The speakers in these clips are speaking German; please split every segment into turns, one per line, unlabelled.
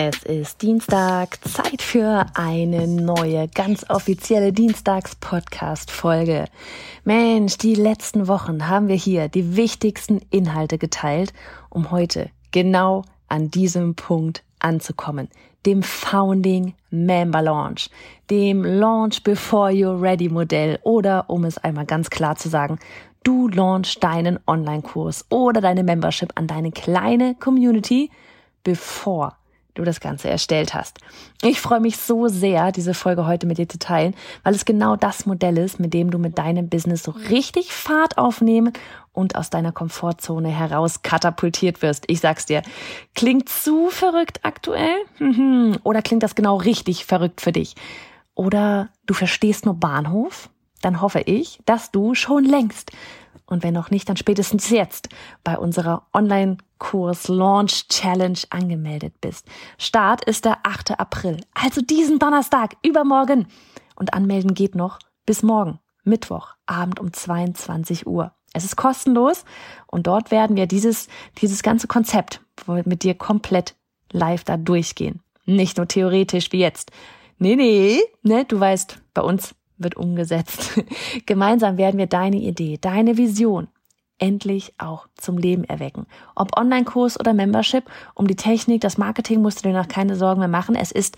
Es ist Dienstag, Zeit für eine neue, ganz offizielle Dienstags-Podcast-Folge. Mensch, die letzten Wochen haben wir hier die wichtigsten Inhalte geteilt, um heute genau an diesem Punkt anzukommen. Dem Founding Member Launch, dem Launch Before You're Ready Modell oder um es einmal ganz klar zu sagen, du launch deinen Online-Kurs oder deine Membership an deine kleine Community, bevor du das Ganze erstellt hast. Ich freue mich so sehr, diese Folge heute mit dir zu teilen, weil es genau das Modell ist, mit dem du mit deinem Business so richtig Fahrt aufnehmen und aus deiner Komfortzone heraus katapultiert wirst. Ich sag's dir, klingt zu verrückt aktuell? Oder klingt das genau richtig verrückt für dich? Oder du verstehst nur Bahnhof? Dann hoffe ich, dass du schon längst und wenn noch nicht, dann spätestens jetzt bei unserer Online-Kurs Launch Challenge angemeldet bist. Start ist der 8. April, also diesen Donnerstag, übermorgen. Und anmelden geht noch bis morgen, Mittwoch, Abend um 22 Uhr. Es ist kostenlos und dort werden wir dieses, dieses ganze Konzept mit dir komplett live da durchgehen. Nicht nur theoretisch wie jetzt. Nee, nee, ne, du weißt, bei uns wird umgesetzt. Gemeinsam werden wir deine Idee, deine Vision endlich auch zum Leben erwecken. Ob Online-Kurs oder Membership, um die Technik, das Marketing musst du dir noch keine Sorgen mehr machen. Es ist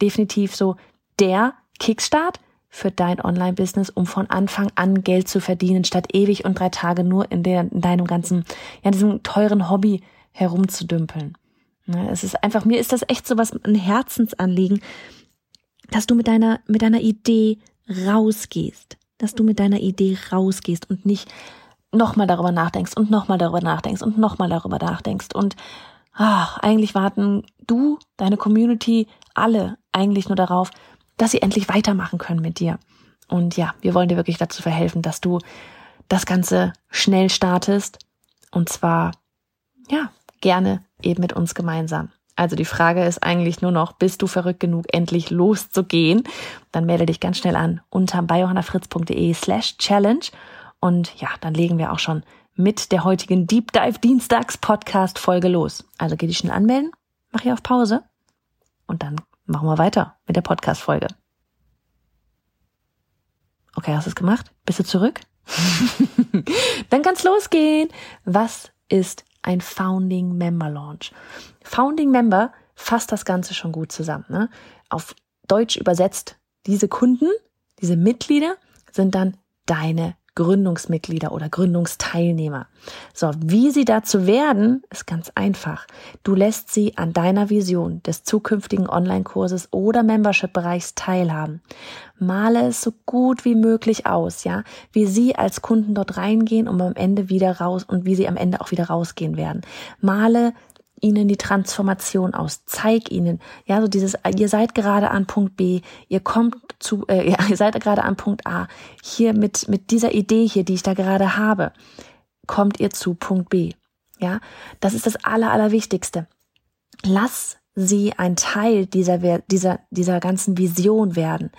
definitiv so der Kickstart für dein Online-Business, um von Anfang an Geld zu verdienen, statt ewig und drei Tage nur in, der, in deinem ganzen, ja, diesem teuren Hobby herumzudümpeln. Ne, es ist einfach, mir ist das echt so was, ein Herzensanliegen, dass du mit deiner, mit deiner Idee rausgehst, dass du mit deiner Idee rausgehst und nicht nochmal darüber nachdenkst und nochmal darüber nachdenkst und nochmal darüber nachdenkst und ach, eigentlich warten du, deine Community, alle eigentlich nur darauf, dass sie endlich weitermachen können mit dir. Und ja, wir wollen dir wirklich dazu verhelfen, dass du das Ganze schnell startest und zwar, ja, gerne eben mit uns gemeinsam. Also die Frage ist eigentlich nur noch, bist du verrückt genug, endlich loszugehen? Dann melde dich ganz schnell an unter biohannafritz.de slash challenge. Und ja, dann legen wir auch schon mit der heutigen Deep Dive Dienstags Podcast Folge los. Also geh dich schnell anmelden, mach hier auf Pause und dann machen wir weiter mit der Podcast Folge. Okay, hast du es gemacht? Bist du zurück? dann kann's losgehen. Was ist ein Founding Member Launch. Founding Member fasst das Ganze schon gut zusammen. Ne? Auf Deutsch übersetzt, diese Kunden, diese Mitglieder sind dann deine Gründungsmitglieder oder Gründungsteilnehmer. So, wie sie dazu werden, ist ganz einfach. Du lässt sie an deiner Vision des zukünftigen Online-Kurses oder Membership-Bereichs teilhaben. Male es so gut wie möglich aus, ja, wie sie als Kunden dort reingehen und am Ende wieder raus und wie sie am Ende auch wieder rausgehen werden. Male ihnen die Transformation aus. Zeig ihnen, ja, so dieses, ihr seid gerade an Punkt B, ihr kommt zu, äh, ihr seid gerade an Punkt A. Hier mit, mit dieser Idee hier, die ich da gerade habe, kommt ihr zu Punkt B. Ja, das ist das Aller, Allerwichtigste. Lass sie ein Teil dieser, dieser, dieser ganzen Vision werden.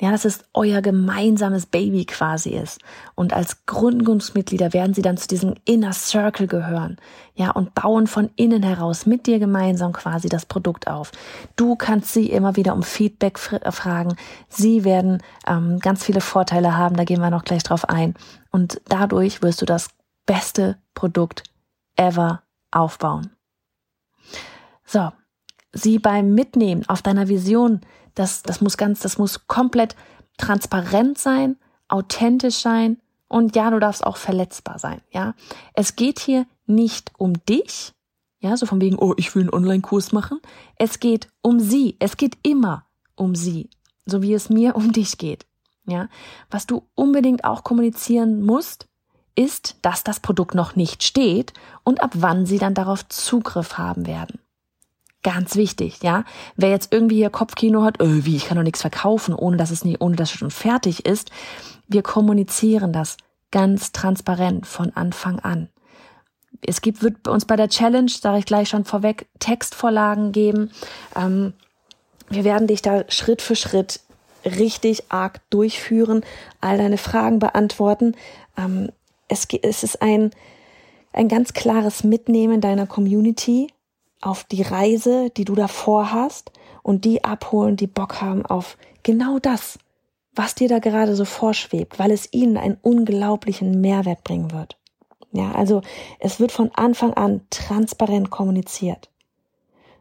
Ja, dass es euer gemeinsames Baby quasi ist. Und als Gründungsmitglieder werden sie dann zu diesem Inner Circle gehören. Ja, und bauen von innen heraus mit dir gemeinsam quasi das Produkt auf. Du kannst sie immer wieder um Feedback fragen. Sie werden ähm, ganz viele Vorteile haben. Da gehen wir noch gleich drauf ein. Und dadurch wirst du das beste Produkt ever aufbauen. So, sie beim Mitnehmen auf deiner Vision, das, das muss ganz, das muss komplett transparent sein, authentisch sein und ja, du darfst auch verletzbar sein, ja. Es geht hier nicht um dich, ja, so von wegen, oh, ich will einen Online-Kurs machen. Es geht um sie. Es geht immer um sie. So wie es mir um dich geht. Ja. Was du unbedingt auch kommunizieren musst, ist, dass das Produkt noch nicht steht und ab wann sie dann darauf Zugriff haben werden. Ganz wichtig, ja. Wer jetzt irgendwie hier Kopfkino hat, äh, wie, ich kann doch nichts verkaufen, ohne dass es nie, ohne dass es schon fertig ist. Wir kommunizieren das ganz transparent von Anfang an. Es gibt, wird uns bei der Challenge, sage ich gleich schon vorweg, Textvorlagen geben. Ähm, wir werden dich da Schritt für Schritt richtig arg durchführen, all deine Fragen beantworten. Ähm, es, es ist ein, ein ganz klares Mitnehmen deiner Community auf die Reise, die du davor hast und die abholen, die Bock haben auf genau das, was dir da gerade so vorschwebt, weil es ihnen einen unglaublichen Mehrwert bringen wird. Ja, also es wird von Anfang an transparent kommuniziert.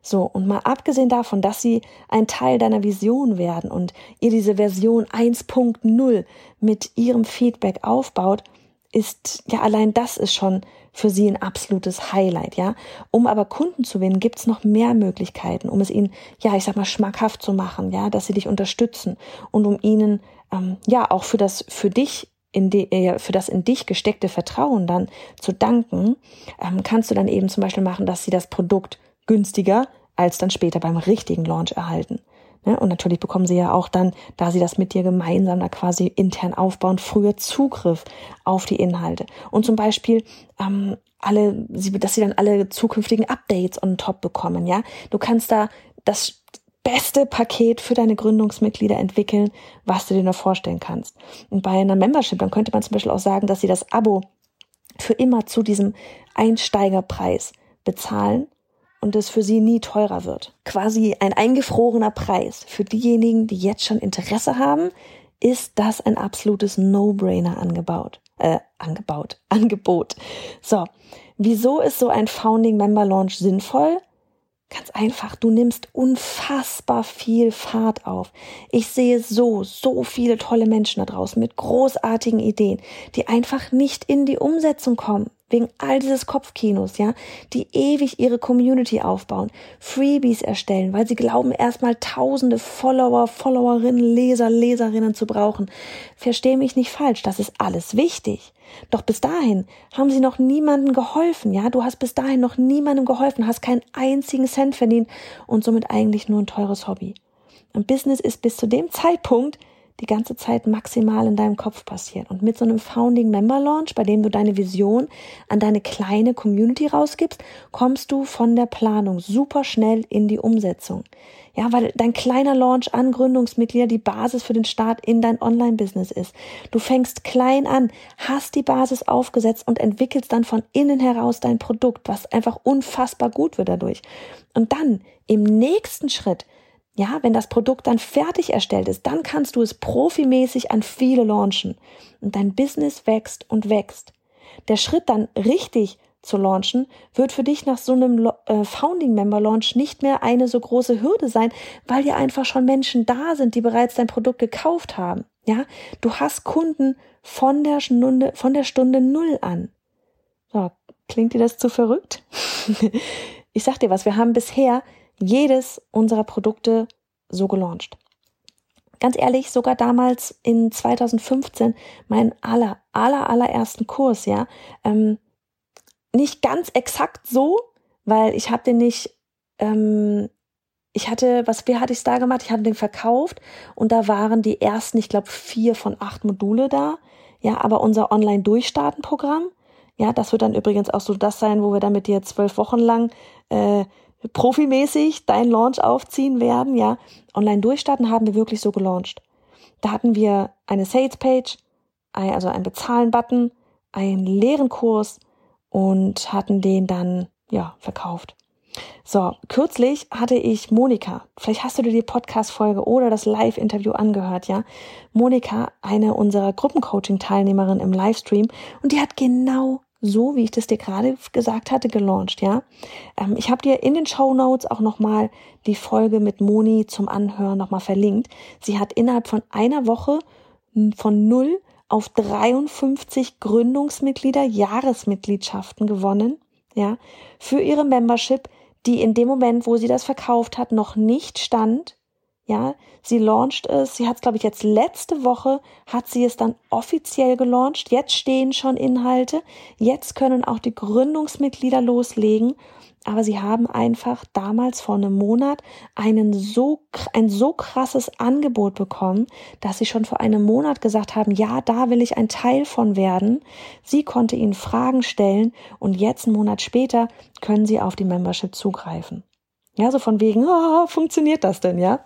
So, und mal abgesehen davon, dass sie ein Teil deiner Vision werden und ihr diese Version 1.0 mit ihrem Feedback aufbaut, ist ja allein das ist schon für sie ein absolutes Highlight, ja. Um aber Kunden zu gewinnen, gibt's noch mehr Möglichkeiten, um es ihnen, ja, ich sag mal, schmackhaft zu machen, ja, dass sie dich unterstützen und um ihnen, ähm, ja, auch für das, für dich in die, äh, für das in dich gesteckte Vertrauen dann zu danken, ähm, kannst du dann eben zum Beispiel machen, dass sie das Produkt günstiger als dann später beim richtigen Launch erhalten. Ne? Und natürlich bekommen sie ja auch dann, da sie das mit dir gemeinsam da quasi intern aufbauen, früher Zugriff auf die Inhalte. Und zum Beispiel ähm, alle, dass sie dann alle zukünftigen Updates on top bekommen, ja. Du kannst da das beste Paket für deine Gründungsmitglieder entwickeln, was du dir noch vorstellen kannst. Und bei einer Membership, dann könnte man zum Beispiel auch sagen, dass sie das Abo für immer zu diesem Einsteigerpreis bezahlen und es für sie nie teurer wird. Quasi ein eingefrorener Preis. Für diejenigen, die jetzt schon Interesse haben, ist das ein absolutes No-Brainer angebaut. Äh, angebaut, Angebot. So, wieso ist so ein Founding Member Launch sinnvoll? Ganz einfach, du nimmst unfassbar viel Fahrt auf. Ich sehe so, so viele tolle Menschen da draußen mit großartigen Ideen, die einfach nicht in die Umsetzung kommen wegen all dieses Kopfkinos, ja, die ewig ihre Community aufbauen, Freebies erstellen, weil sie glauben, erstmal tausende Follower, Followerinnen, Leser, Leserinnen zu brauchen. Versteh mich nicht falsch, das ist alles wichtig. Doch bis dahin haben sie noch niemandem geholfen, ja, du hast bis dahin noch niemandem geholfen, hast keinen einzigen Cent verdient und somit eigentlich nur ein teures Hobby. Ein Business ist bis zu dem Zeitpunkt, die ganze Zeit maximal in deinem Kopf passiert. Und mit so einem Founding Member Launch, bei dem du deine Vision an deine kleine Community rausgibst, kommst du von der Planung super schnell in die Umsetzung. Ja, weil dein kleiner Launch an Gründungsmitglieder die Basis für den Start in dein Online-Business ist. Du fängst klein an, hast die Basis aufgesetzt und entwickelst dann von innen heraus dein Produkt, was einfach unfassbar gut wird dadurch. Und dann im nächsten Schritt ja, wenn das Produkt dann fertig erstellt ist, dann kannst du es profimäßig an viele launchen und dein Business wächst und wächst. Der Schritt dann richtig zu launchen, wird für dich nach so einem äh, Founding Member Launch nicht mehr eine so große Hürde sein, weil ja einfach schon Menschen da sind, die bereits dein Produkt gekauft haben. Ja, du hast Kunden von der Stunde, von der Stunde Null an. So, klingt dir das zu verrückt? ich sag dir was, wir haben bisher jedes unserer Produkte so gelauncht. Ganz ehrlich, sogar damals in 2015 meinen aller, aller, allerersten Kurs, ja, ähm, nicht ganz exakt so, weil ich habe den nicht, ähm, ich hatte, was wie hatte ich da gemacht? Ich hatte den verkauft und da waren die ersten, ich glaube, vier von acht Module da. Ja, aber unser Online-Durchstarten-Programm, ja, das wird dann übrigens auch so das sein, wo wir dann mit dir zwölf Wochen lang äh, profimäßig dein Launch aufziehen werden, ja. Online durchstarten haben wir wirklich so gelauncht. Da hatten wir eine Sales Page, also einen Bezahlen-Button, einen leeren Kurs und hatten den dann, ja, verkauft. So, kürzlich hatte ich Monika. Vielleicht hast du dir die Podcast-Folge oder das Live-Interview angehört, ja? Monika, eine unserer Gruppencoaching-Teilnehmerinnen im Livestream, und die hat genau so, wie ich das dir gerade gesagt hatte, gelauncht, ja. Ähm, ich habe dir in den Show Notes auch nochmal die Folge mit Moni zum Anhören nochmal verlinkt. Sie hat innerhalb von einer Woche von null auf 53 Gründungsmitglieder Jahresmitgliedschaften gewonnen, ja, für ihre Membership, die in dem Moment, wo sie das verkauft hat, noch nicht stand, ja, sie launcht es. Sie hat es, glaube ich, jetzt letzte Woche hat sie es dann offiziell gelauncht. Jetzt stehen schon Inhalte. Jetzt können auch die Gründungsmitglieder loslegen. aber sie haben einfach damals vor einem Monat einen so, ein so krasses Angebot bekommen, dass sie schon vor einem Monat gesagt haben, ja, da will ich ein Teil von werden. Sie konnte ihnen Fragen stellen und jetzt einen Monat später können sie auf die Membership zugreifen. Ja, so von wegen, oh, funktioniert das denn, ja?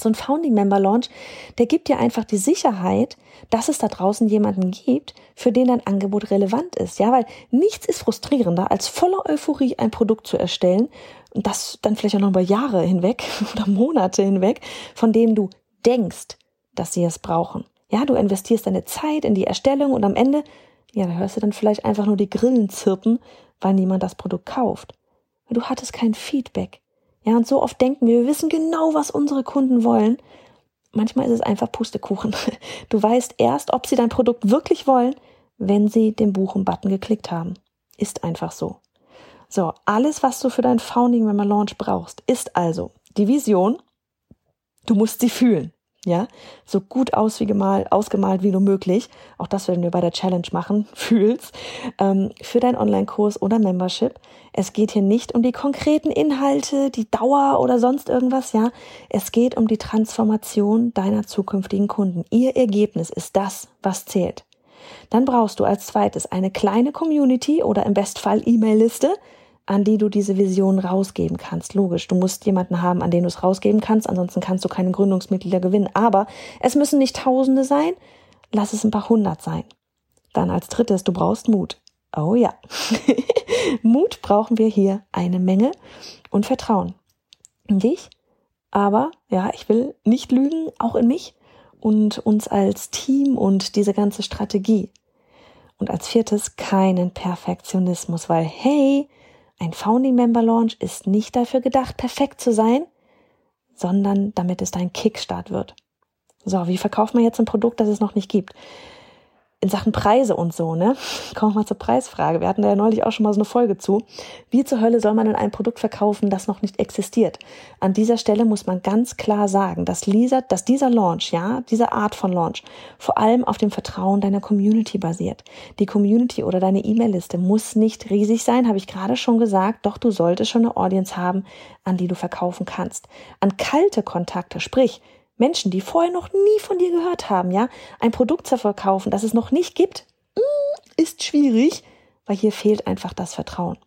So ein Founding Member Launch, der gibt dir einfach die Sicherheit, dass es da draußen jemanden gibt, für den dein Angebot relevant ist. Ja, weil nichts ist frustrierender, als voller Euphorie ein Produkt zu erstellen und das dann vielleicht auch noch über Jahre hinweg oder Monate hinweg, von dem du denkst, dass sie es brauchen. Ja, du investierst deine Zeit in die Erstellung und am Ende, ja, da hörst du dann vielleicht einfach nur die Grillen zirpen, weil niemand das Produkt kauft. Du hattest kein Feedback. Ja, und so oft denken wir, wir wissen genau, was unsere Kunden wollen. Manchmal ist es einfach Pustekuchen. Du weißt erst, ob sie dein Produkt wirklich wollen, wenn sie den Buchen-Button geklickt haben. Ist einfach so. So, alles, was du für dein Founding Member Launch brauchst, ist also die Vision. Du musst sie fühlen ja, so gut aus wie gemalt, ausgemalt wie nur möglich, auch das werden wir bei der Challenge machen, fühlst, ähm, für deinen Online-Kurs oder Membership. Es geht hier nicht um die konkreten Inhalte, die Dauer oder sonst irgendwas, ja. Es geht um die Transformation deiner zukünftigen Kunden. Ihr Ergebnis ist das, was zählt. Dann brauchst du als zweites eine kleine Community oder im Bestfall E-Mail-Liste, an die du diese Vision rausgeben kannst. Logisch, du musst jemanden haben, an den du es rausgeben kannst, ansonsten kannst du keine Gründungsmitglieder gewinnen. Aber es müssen nicht Tausende sein, lass es ein paar hundert sein. Dann als drittes, du brauchst Mut. Oh ja. Mut brauchen wir hier eine Menge und Vertrauen. In dich, aber ja, ich will nicht lügen, auch in mich und uns als Team und diese ganze Strategie. Und als viertes keinen Perfektionismus, weil hey, ein Founding Member Launch ist nicht dafür gedacht, perfekt zu sein, sondern damit es dein Kickstart wird. So, wie verkauft man jetzt ein Produkt, das es noch nicht gibt? In Sachen Preise und so, ne? Kommen wir mal zur Preisfrage. Wir hatten da ja neulich auch schon mal so eine Folge zu. Wie zur Hölle soll man denn ein Produkt verkaufen, das noch nicht existiert? An dieser Stelle muss man ganz klar sagen, dass, Lisa, dass dieser Launch, ja, diese Art von Launch, vor allem auf dem Vertrauen deiner Community basiert. Die Community oder deine E-Mail-Liste muss nicht riesig sein, habe ich gerade schon gesagt, doch du solltest schon eine Audience haben, an die du verkaufen kannst. An kalte Kontakte, sprich, Menschen, die vorher noch nie von dir gehört haben, ja, ein Produkt zu verkaufen, das es noch nicht gibt, mm, ist schwierig, weil hier fehlt einfach das Vertrauen.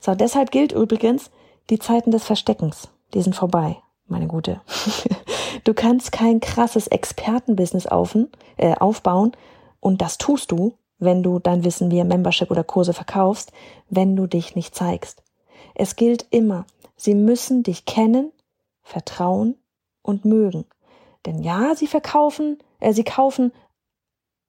So, deshalb gilt übrigens, die Zeiten des Versteckens, die sind vorbei, meine Gute. Du kannst kein krasses Expertenbusiness äh, aufbauen und das tust du, wenn du dein Wissen via Membership oder Kurse verkaufst, wenn du dich nicht zeigst. Es gilt immer, sie müssen dich kennen, vertrauen und mögen. Denn ja, sie verkaufen, äh, sie kaufen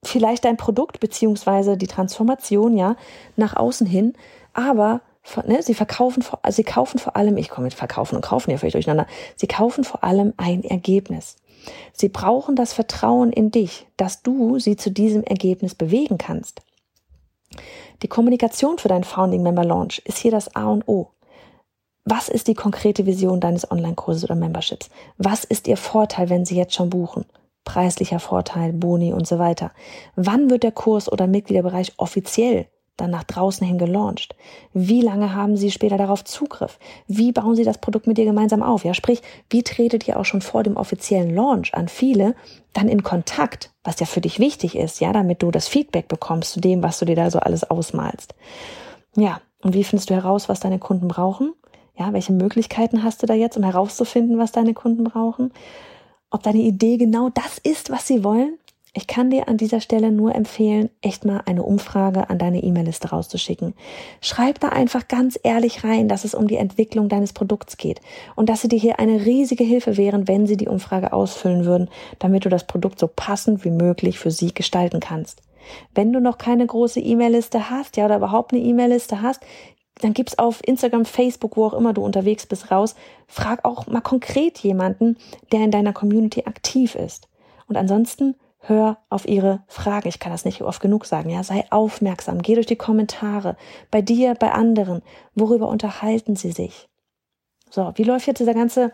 vielleicht dein Produkt beziehungsweise die Transformation ja nach außen hin, aber ne, sie verkaufen, also sie kaufen vor allem, ich komme mit verkaufen und kaufen ja völlig durcheinander, sie kaufen vor allem ein Ergebnis. Sie brauchen das Vertrauen in dich, dass du sie zu diesem Ergebnis bewegen kannst. Die Kommunikation für dein Founding Member Launch ist hier das A und O. Was ist die konkrete Vision deines Online-Kurses oder Memberships? Was ist Ihr Vorteil, wenn Sie jetzt schon buchen? Preislicher Vorteil, Boni und so weiter. Wann wird der Kurs oder Mitgliederbereich offiziell dann nach draußen hin gelauncht? Wie lange haben Sie später darauf Zugriff? Wie bauen Sie das Produkt mit dir gemeinsam auf? Ja, sprich, wie tretet ihr auch schon vor dem offiziellen Launch an viele dann in Kontakt, was ja für dich wichtig ist, ja, damit du das Feedback bekommst zu dem, was du dir da so alles ausmalst. Ja, und wie findest du heraus, was deine Kunden brauchen? Ja, welche Möglichkeiten hast du da jetzt, um herauszufinden, was deine Kunden brauchen? Ob deine Idee genau das ist, was sie wollen? Ich kann dir an dieser Stelle nur empfehlen, echt mal eine Umfrage an deine E-Mail-Liste rauszuschicken. Schreib da einfach ganz ehrlich rein, dass es um die Entwicklung deines Produkts geht und dass sie dir hier eine riesige Hilfe wären, wenn sie die Umfrage ausfüllen würden, damit du das Produkt so passend wie möglich für sie gestalten kannst. Wenn du noch keine große E-Mail-Liste hast, ja, oder überhaupt eine E-Mail-Liste hast, dann gib's auf Instagram, Facebook, wo auch immer du unterwegs bist, raus. Frag auch mal konkret jemanden, der in deiner Community aktiv ist. Und ansonsten hör auf ihre Fragen. Ich kann das nicht oft genug sagen. Ja, sei aufmerksam. Geh durch die Kommentare. Bei dir, bei anderen. Worüber unterhalten sie sich? So, wie läuft jetzt dieser ganze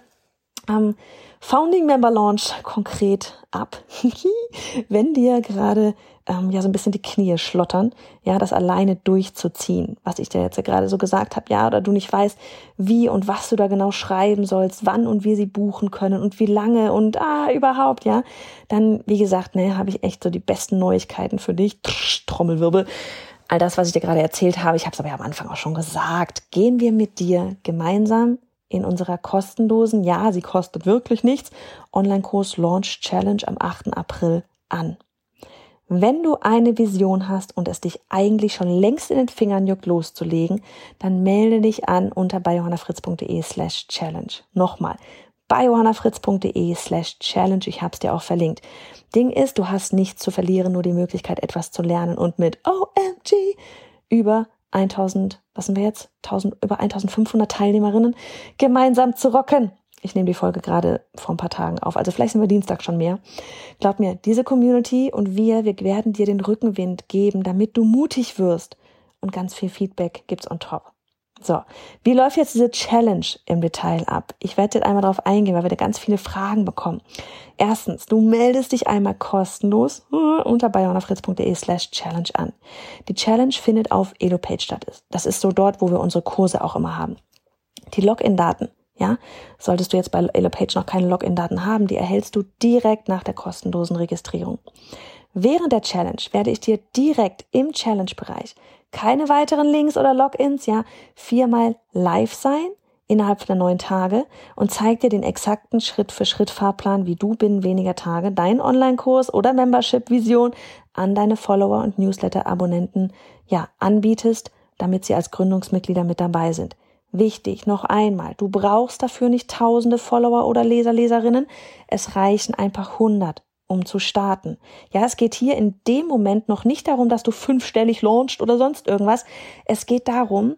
ähm, Founding Member Launch konkret ab, wenn dir gerade ähm, ja so ein bisschen die Knie schlottern, ja, das alleine durchzuziehen, was ich dir jetzt gerade so gesagt habe, ja, oder du nicht weißt, wie und was du da genau schreiben sollst, wann und wie sie buchen können und wie lange und ah, überhaupt, ja, dann, wie gesagt, ne, habe ich echt so die besten Neuigkeiten für dich. Trommelwirbel. All das, was ich dir gerade erzählt habe, ich habe es aber ja am Anfang auch schon gesagt, gehen wir mit dir gemeinsam in unserer kostenlosen, ja, sie kostet wirklich nichts, Online-Kurs Launch Challenge am 8. April an. Wenn du eine Vision hast und es dich eigentlich schon längst in den Fingern juckt, loszulegen, dann melde dich an unter biohannafritz.de slash challenge. Nochmal, biohannafritz.de slash challenge. Ich hab's dir auch verlinkt. Ding ist, du hast nichts zu verlieren, nur die Möglichkeit, etwas zu lernen und mit OMG über 1000, was sind wir jetzt? 1000, über 1500 Teilnehmerinnen gemeinsam zu rocken. Ich nehme die Folge gerade vor ein paar Tagen auf. Also vielleicht sind wir Dienstag schon mehr. Glaub mir, diese Community und wir, wir werden dir den Rückenwind geben, damit du mutig wirst. Und ganz viel Feedback gibt's on top. So, wie läuft jetzt diese Challenge im Detail ab? Ich werde jetzt einmal darauf eingehen, weil wir da ganz viele Fragen bekommen. Erstens, du meldest dich einmal kostenlos unter bayonafritz.de slash challenge an. Die Challenge findet auf EloPage statt. Das ist so dort, wo wir unsere Kurse auch immer haben. Die Login-Daten ja, solltest du jetzt bei EloPage noch keine Login-Daten haben, die erhältst du direkt nach der kostenlosen Registrierung. Während der Challenge werde ich dir direkt im Challenge-Bereich keine weiteren Links oder Logins, ja, viermal live sein innerhalb der neun Tage und zeig dir den exakten Schritt-für-Schritt-Fahrplan, wie du binnen weniger Tage deinen Online-Kurs oder Membership-Vision an deine Follower und Newsletter-Abonnenten, ja, anbietest, damit sie als Gründungsmitglieder mit dabei sind. Wichtig, noch einmal, du brauchst dafür nicht tausende Follower oder Leser, Leserinnen. Es reichen einfach hundert, um zu starten. Ja, es geht hier in dem Moment noch nicht darum, dass du fünfstellig launchst oder sonst irgendwas. Es geht darum,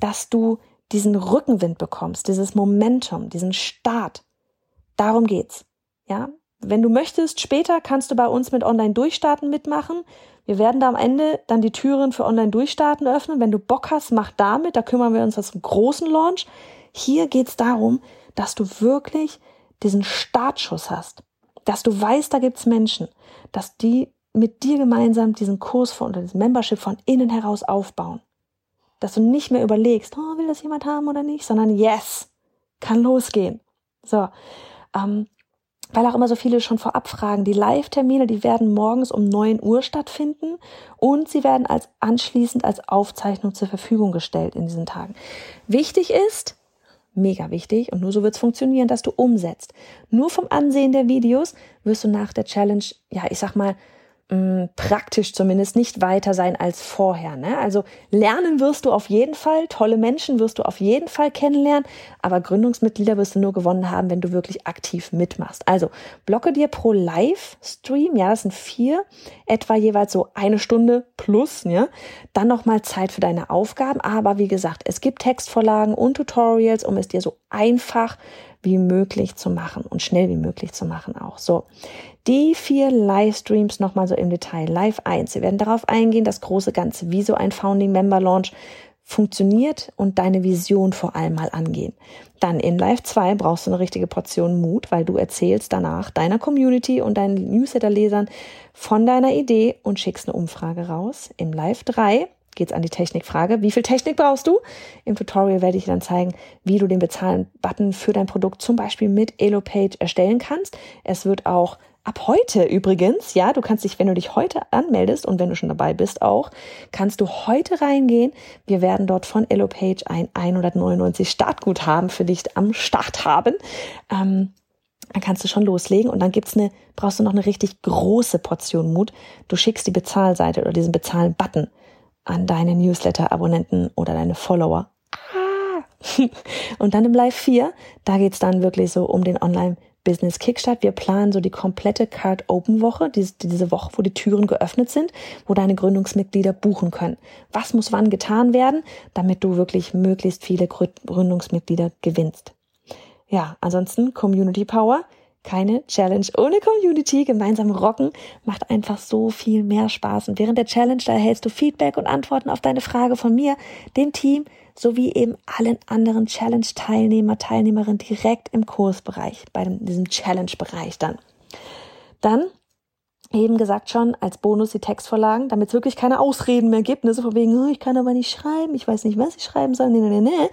dass du diesen Rückenwind bekommst, dieses Momentum, diesen Start. Darum geht's. Ja, wenn du möchtest, später kannst du bei uns mit Online Durchstarten mitmachen. Wir werden da am Ende dann die Türen für Online-Durchstarten öffnen. Wenn du Bock hast, mach damit. Da kümmern wir uns um einen großen Launch. Hier geht's darum, dass du wirklich diesen Startschuss hast. Dass du weißt, da gibt's Menschen. Dass die mit dir gemeinsam diesen Kurs von, oder diesen Membership von innen heraus aufbauen. Dass du nicht mehr überlegst, oh, will das jemand haben oder nicht, sondern yes, kann losgehen. So, ähm, weil auch immer so viele schon vorab fragen. Die Live-Termine, die werden morgens um neun Uhr stattfinden und sie werden als anschließend als Aufzeichnung zur Verfügung gestellt in diesen Tagen. Wichtig ist, mega wichtig und nur so wird es funktionieren, dass du umsetzt. Nur vom Ansehen der Videos wirst du nach der Challenge, ja, ich sag mal, mh, praktisch zumindest nicht weiter sein als vorher. Ne? Also lernen wirst du auf jeden Fall, tolle Menschen wirst du auf jeden Fall kennenlernen, aber Gründungsmitglieder wirst du nur gewonnen haben, wenn du wirklich aktiv mitmachst. Also blocke dir pro Livestream, ja, das sind vier, etwa jeweils so eine Stunde plus, ja, dann nochmal Zeit für deine Aufgaben. Aber wie gesagt, es gibt Textvorlagen und Tutorials, um es dir so einfach wie möglich zu machen und schnell wie möglich zu machen auch. So, die vier Livestreams nochmal so im Detail. Live 1. Wir werden darauf eingehen, das große Ganze, wie so ein Founding Member Launch funktioniert und deine Vision vor allem mal angehen. Dann in Live 2 brauchst du eine richtige Portion Mut, weil du erzählst danach deiner Community und deinen Newsletter-Lesern von deiner Idee und schickst eine Umfrage raus. Im Live 3 geht's an die Technikfrage. Wie viel Technik brauchst du? Im Tutorial werde ich dir dann zeigen, wie du den Bezahlen-Button für dein Produkt zum Beispiel mit EloPage erstellen kannst. Es wird auch ab heute übrigens, ja, du kannst dich, wenn du dich heute anmeldest und wenn du schon dabei bist auch, kannst du heute reingehen. Wir werden dort von EloPage ein 199 Startguthaben für dich am Start haben. Ähm, dann kannst du schon loslegen und dann gibt's eine, brauchst du noch eine richtig große Portion Mut. Du schickst die Bezahlseite oder diesen Bezahlen-Button an deine Newsletter-Abonnenten oder deine Follower. Ah. Und dann im Live 4, da geht's dann wirklich so um den Online-Business Kickstart. Wir planen so die komplette Card Open Woche, diese, diese Woche, wo die Türen geöffnet sind, wo deine Gründungsmitglieder buchen können. Was muss wann getan werden, damit du wirklich möglichst viele Gründungsmitglieder gewinnst? Ja, ansonsten Community Power keine Challenge ohne Community. Gemeinsam rocken macht einfach so viel mehr Spaß. Und während der Challenge, da erhältst du Feedback und Antworten auf deine Frage von mir, dem Team, sowie eben allen anderen Challenge-Teilnehmer, Teilnehmerinnen direkt im Kursbereich, bei diesem Challenge-Bereich dann. Dann eben gesagt schon, als Bonus die Textvorlagen, damit es wirklich keine Ausreden mehr gibt, ne? so von wegen, oh, ich kann aber nicht schreiben, ich weiß nicht, was ich schreiben soll, nee, nee, nee, nee,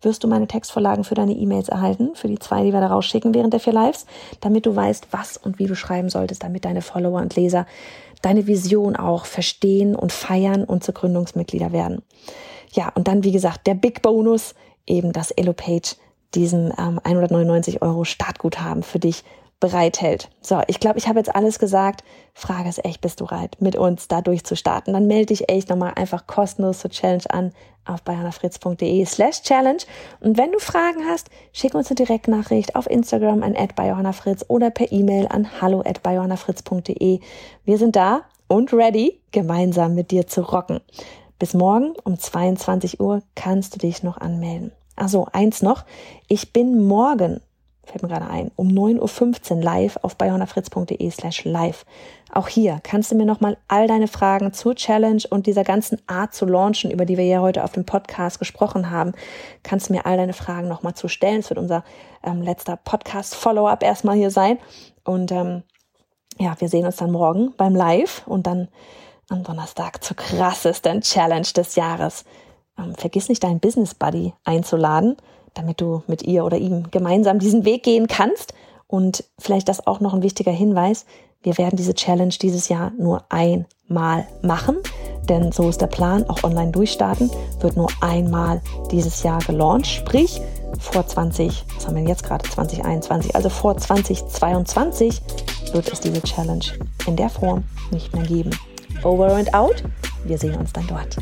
wirst du meine Textvorlagen für deine E-Mails erhalten, für die zwei, die wir da rausschicken während der vier Lives, damit du weißt, was und wie du schreiben solltest, damit deine Follower und Leser deine Vision auch verstehen und feiern und zu Gründungsmitglieder werden. Ja, und dann, wie gesagt, der Big Bonus, eben das EloPage, diesen ähm, 199 Euro Startguthaben für dich bereithält. So, ich glaube, ich habe jetzt alles gesagt. Frage ist echt, bist du bereit, mit uns da durchzustarten? Dann melde dich echt nochmal einfach kostenlos zur Challenge an auf bayonafritz.de slash challenge. Und wenn du Fragen hast, schick uns eine Direktnachricht auf Instagram an @bayonafritz oder per E-Mail an hallo at. Wir sind da und ready, gemeinsam mit dir zu rocken. Bis morgen um 22 Uhr kannst du dich noch anmelden. Also eins noch, ich bin morgen fällt mir gerade ein, um 9.15 Uhr live auf bayonafritz.de slash live. Auch hier kannst du mir nochmal all deine Fragen zur Challenge und dieser ganzen Art zu launchen, über die wir ja heute auf dem Podcast gesprochen haben, kannst du mir all deine Fragen nochmal zu stellen. Es wird unser ähm, letzter Podcast-Follow-up erstmal hier sein. Und ähm, ja, wir sehen uns dann morgen beim Live und dann am Donnerstag zur krassesten Challenge des Jahres. Ähm, vergiss nicht, deinen Business Buddy einzuladen damit du mit ihr oder ihm gemeinsam diesen Weg gehen kannst. Und vielleicht das auch noch ein wichtiger Hinweis. Wir werden diese Challenge dieses Jahr nur einmal machen, denn so ist der Plan, auch online durchstarten, wird nur einmal dieses Jahr gelauncht, sprich vor 20, was haben wir jetzt gerade, 2021, also vor 2022 wird es diese Challenge in der Form nicht mehr geben. Over and out, wir sehen uns dann dort.